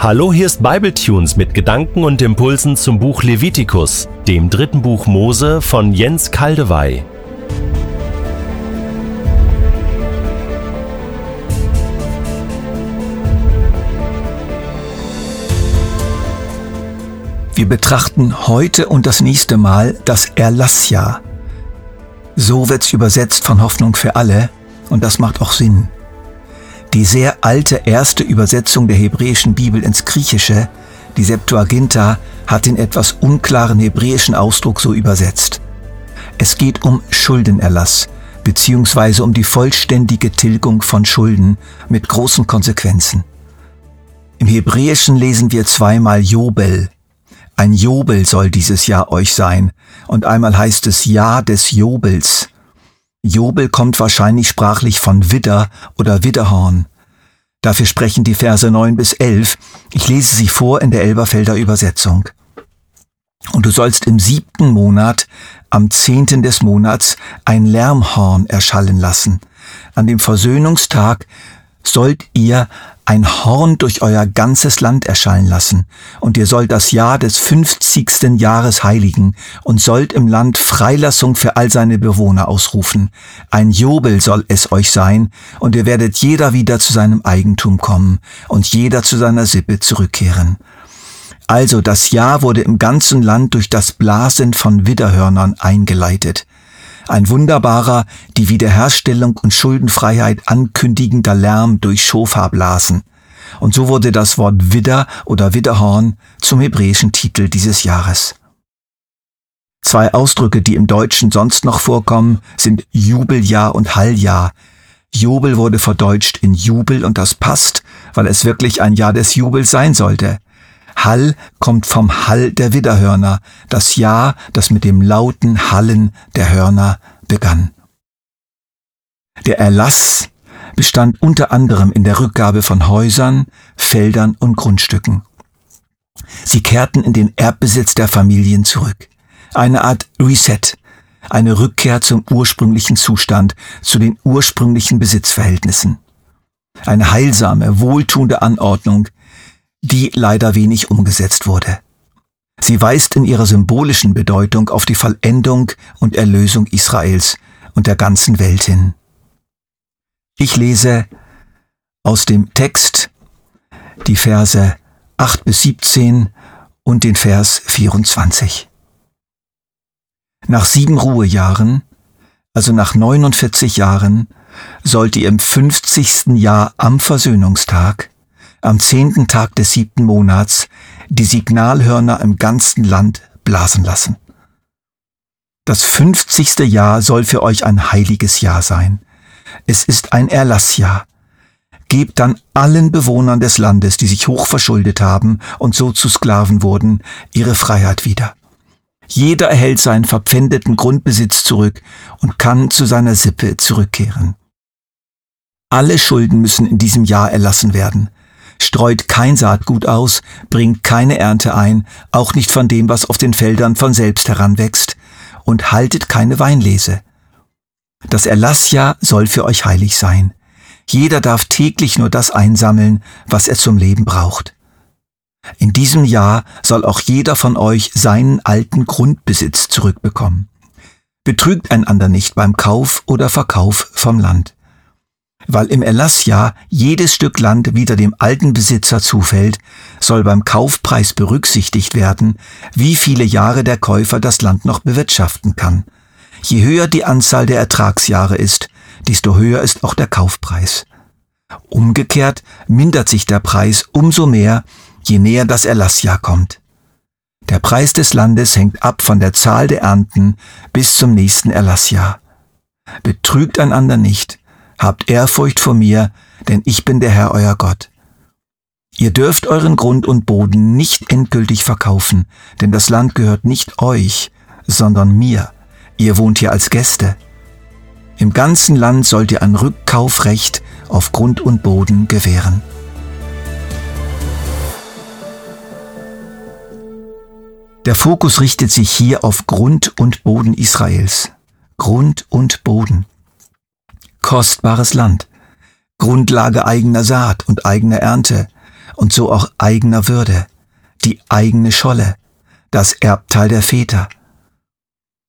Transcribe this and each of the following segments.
Hallo, hier ist Bibletunes mit Gedanken und Impulsen zum Buch Levitikus, dem dritten Buch Mose von Jens Kaldewey. Wir betrachten heute und das nächste Mal das Erlassjahr. So wird's übersetzt von Hoffnung für alle und das macht auch Sinn. Die sehr alte erste Übersetzung der hebräischen Bibel ins Griechische, die Septuaginta, hat den etwas unklaren hebräischen Ausdruck so übersetzt. Es geht um Schuldenerlass beziehungsweise um die vollständige Tilgung von Schulden mit großen Konsequenzen. Im Hebräischen lesen wir zweimal Jobel. Ein Jobel soll dieses Jahr euch sein, und einmal heißt es Jahr des Jobels. Jobel kommt wahrscheinlich sprachlich von Widder oder Widderhorn. Dafür sprechen die Verse 9 bis 11. Ich lese sie vor in der Elberfelder Übersetzung. Und du sollst im siebten Monat, am zehnten des Monats, ein Lärmhorn erschallen lassen. An dem Versöhnungstag sollt ihr ein Horn durch euer ganzes Land erschallen lassen, und ihr sollt das Jahr des fünfzigsten Jahres heiligen und sollt im Land Freilassung für all seine Bewohner ausrufen. Ein Jubel soll es euch sein, und ihr werdet jeder wieder zu seinem Eigentum kommen und jeder zu seiner Sippe zurückkehren. Also das Jahr wurde im ganzen Land durch das Blasen von Widderhörnern eingeleitet ein wunderbarer, die Wiederherstellung und Schuldenfreiheit ankündigender Lärm durch Schofarblasen. Und so wurde das Wort Widder oder Widderhorn zum hebräischen Titel dieses Jahres. Zwei Ausdrücke, die im Deutschen sonst noch vorkommen, sind Jubeljahr und Halljahr. Jubel wurde verdeutscht in Jubel und das passt, weil es wirklich ein Jahr des Jubels sein sollte. Hall kommt vom Hall der Widderhörner, das Jahr, das mit dem lauten Hallen der Hörner begann. Der Erlass bestand unter anderem in der Rückgabe von Häusern, Feldern und Grundstücken. Sie kehrten in den Erbbesitz der Familien zurück. Eine Art Reset, eine Rückkehr zum ursprünglichen Zustand, zu den ursprünglichen Besitzverhältnissen. Eine heilsame, wohltuende Anordnung, die leider wenig umgesetzt wurde. Sie weist in ihrer symbolischen Bedeutung auf die Vollendung und Erlösung Israels und der ganzen Welt hin. Ich lese aus dem Text die Verse 8 bis 17 und den Vers 24. Nach sieben Ruhejahren, also nach 49 Jahren, sollte im 50. Jahr am Versöhnungstag am zehnten Tag des siebten Monats die Signalhörner im ganzen Land blasen lassen. Das fünfzigste Jahr soll für euch ein heiliges Jahr sein. Es ist ein Erlassjahr. Gebt dann allen Bewohnern des Landes, die sich hoch verschuldet haben und so zu Sklaven wurden, ihre Freiheit wieder. Jeder erhält seinen verpfändeten Grundbesitz zurück und kann zu seiner Sippe zurückkehren. Alle Schulden müssen in diesem Jahr erlassen werden streut kein Saatgut aus, bringt keine Ernte ein, auch nicht von dem, was auf den Feldern von selbst heranwächst, und haltet keine Weinlese. Das Erlassjahr soll für euch heilig sein. Jeder darf täglich nur das einsammeln, was er zum Leben braucht. In diesem Jahr soll auch jeder von euch seinen alten Grundbesitz zurückbekommen. Betrügt einander nicht beim Kauf oder Verkauf vom Land weil im Erlassjahr jedes Stück Land wieder dem alten Besitzer zufällt, soll beim Kaufpreis berücksichtigt werden, wie viele Jahre der Käufer das Land noch bewirtschaften kann. Je höher die Anzahl der Ertragsjahre ist, desto höher ist auch der Kaufpreis. Umgekehrt mindert sich der Preis umso mehr, je näher das Erlassjahr kommt. Der Preis des Landes hängt ab von der Zahl der Ernten bis zum nächsten Erlassjahr. Betrügt einander nicht, Habt Ehrfurcht vor mir, denn ich bin der Herr euer Gott. Ihr dürft euren Grund und Boden nicht endgültig verkaufen, denn das Land gehört nicht euch, sondern mir. Ihr wohnt hier als Gäste. Im ganzen Land sollt ihr ein Rückkaufrecht auf Grund und Boden gewähren. Der Fokus richtet sich hier auf Grund und Boden Israels. Grund und Boden kostbares Land, Grundlage eigener Saat und eigener Ernte und so auch eigener Würde, die eigene Scholle, das Erbteil der Väter.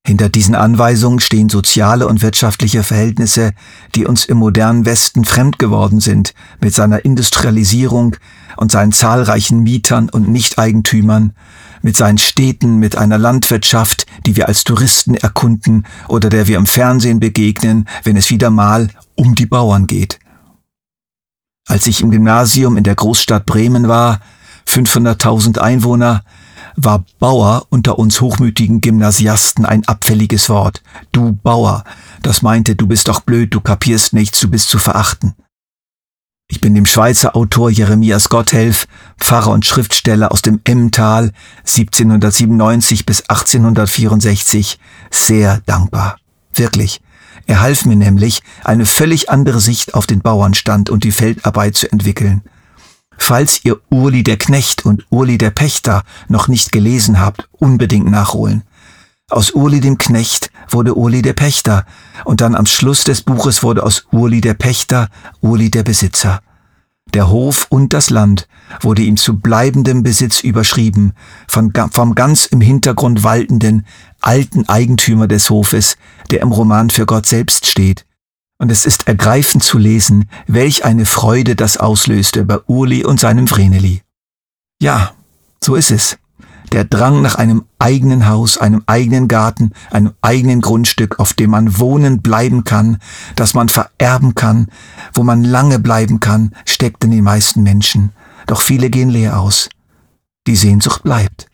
Hinter diesen Anweisungen stehen soziale und wirtschaftliche Verhältnisse, die uns im modernen Westen fremd geworden sind, mit seiner Industrialisierung und seinen zahlreichen Mietern und Nichteigentümern, mit seinen Städten, mit einer Landwirtschaft, die wir als Touristen erkunden oder der wir im Fernsehen begegnen, wenn es wieder mal um die Bauern geht. Als ich im Gymnasium in der Großstadt Bremen war, 500.000 Einwohner, war Bauer unter uns hochmütigen Gymnasiasten ein abfälliges Wort. Du Bauer, das meinte, du bist doch blöd, du kapierst nichts, du bist zu verachten. Ich bin dem Schweizer Autor Jeremias Gotthelf, Pfarrer und Schriftsteller aus dem Emmental 1797 bis 1864, sehr dankbar. Wirklich. Er half mir nämlich, eine völlig andere Sicht auf den Bauernstand und die Feldarbeit zu entwickeln. Falls ihr Urli der Knecht und Urli der Pächter noch nicht gelesen habt, unbedingt nachholen. Aus Urli dem Knecht wurde Urli der Pächter und dann am Schluss des Buches wurde aus Urli der Pächter Urli der Besitzer. Der Hof und das Land wurde ihm zu bleibendem Besitz überschrieben, von, vom ganz im Hintergrund waltenden alten Eigentümer des Hofes, der im Roman für Gott selbst steht. Und es ist ergreifend zu lesen, welch eine Freude das auslöste bei Urli und seinem Vreneli. Ja, so ist es. Der Drang nach einem eigenen Haus, einem eigenen Garten, einem eigenen Grundstück, auf dem man wohnen bleiben kann, das man vererben kann, wo man lange bleiben kann, steckt in den meisten Menschen. Doch viele gehen leer aus. Die Sehnsucht bleibt.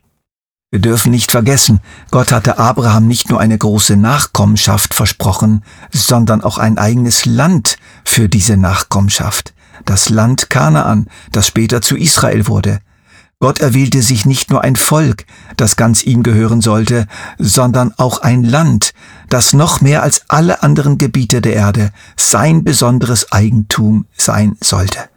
Wir dürfen nicht vergessen, Gott hatte Abraham nicht nur eine große Nachkommenschaft versprochen, sondern auch ein eigenes Land für diese Nachkommenschaft. Das Land Kanaan, das später zu Israel wurde. Gott erwählte sich nicht nur ein Volk, das ganz ihm gehören sollte, sondern auch ein Land, das noch mehr als alle anderen Gebiete der Erde sein besonderes Eigentum sein sollte.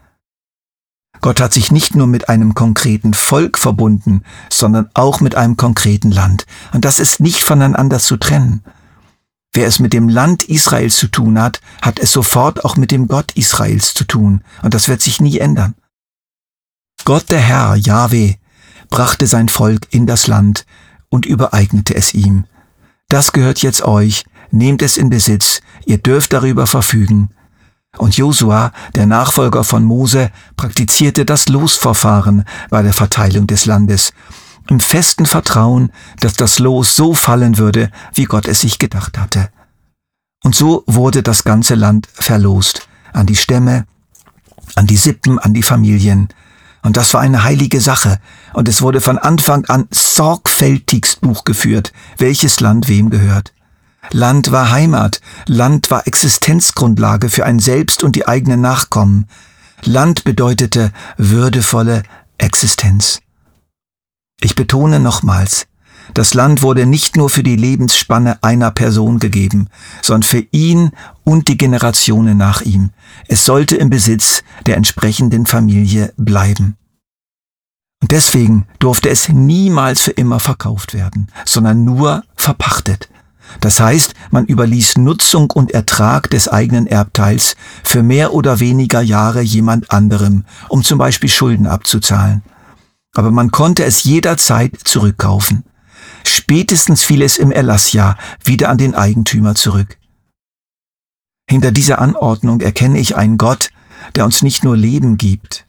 Gott hat sich nicht nur mit einem konkreten Volk verbunden, sondern auch mit einem konkreten Land. Und das ist nicht voneinander zu trennen. Wer es mit dem Land Israels zu tun hat, hat es sofort auch mit dem Gott Israels zu tun. Und das wird sich nie ändern. Gott der Herr, Yahweh, brachte sein Volk in das Land und übereignete es ihm. Das gehört jetzt euch, nehmt es in Besitz, ihr dürft darüber verfügen. Und Josua, der Nachfolger von Mose, praktizierte das Losverfahren bei der Verteilung des Landes, im festen Vertrauen, dass das Los so fallen würde, wie Gott es sich gedacht hatte. Und so wurde das ganze Land verlost, an die Stämme, an die Sippen, an die Familien, und das war eine heilige Sache, und es wurde von Anfang an sorgfältigst Buch geführt, welches Land wem gehört. Land war Heimat, Land war Existenzgrundlage für ein Selbst und die eigenen Nachkommen. Land bedeutete würdevolle Existenz. Ich betone nochmals, das Land wurde nicht nur für die Lebensspanne einer Person gegeben, sondern für ihn und die Generationen nach ihm. Es sollte im Besitz der entsprechenden Familie bleiben. Und deswegen durfte es niemals für immer verkauft werden, sondern nur verpachtet. Das heißt, man überließ Nutzung und Ertrag des eigenen Erbteils für mehr oder weniger Jahre jemand anderem, um zum Beispiel Schulden abzuzahlen. Aber man konnte es jederzeit zurückkaufen. Spätestens fiel es im Erlassjahr wieder an den Eigentümer zurück. Hinter dieser Anordnung erkenne ich einen Gott, der uns nicht nur Leben gibt,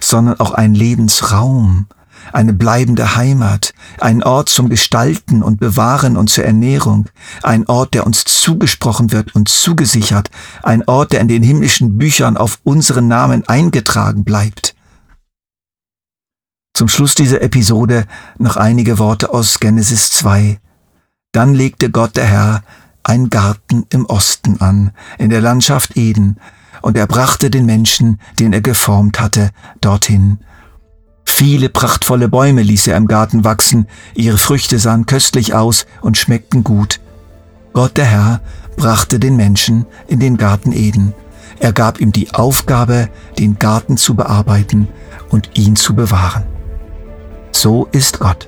sondern auch einen Lebensraum, eine bleibende Heimat, ein Ort zum Gestalten und Bewahren und zur Ernährung, ein Ort, der uns zugesprochen wird und zugesichert, ein Ort, der in den himmlischen Büchern auf unseren Namen eingetragen bleibt. Zum Schluss dieser Episode noch einige Worte aus Genesis 2. Dann legte Gott der Herr ein Garten im Osten an, in der Landschaft Eden, und er brachte den Menschen, den er geformt hatte, dorthin. Viele prachtvolle Bäume ließ er im Garten wachsen, ihre Früchte sahen köstlich aus und schmeckten gut. Gott der Herr brachte den Menschen in den Garten Eden. Er gab ihm die Aufgabe, den Garten zu bearbeiten und ihn zu bewahren. So ist Gott.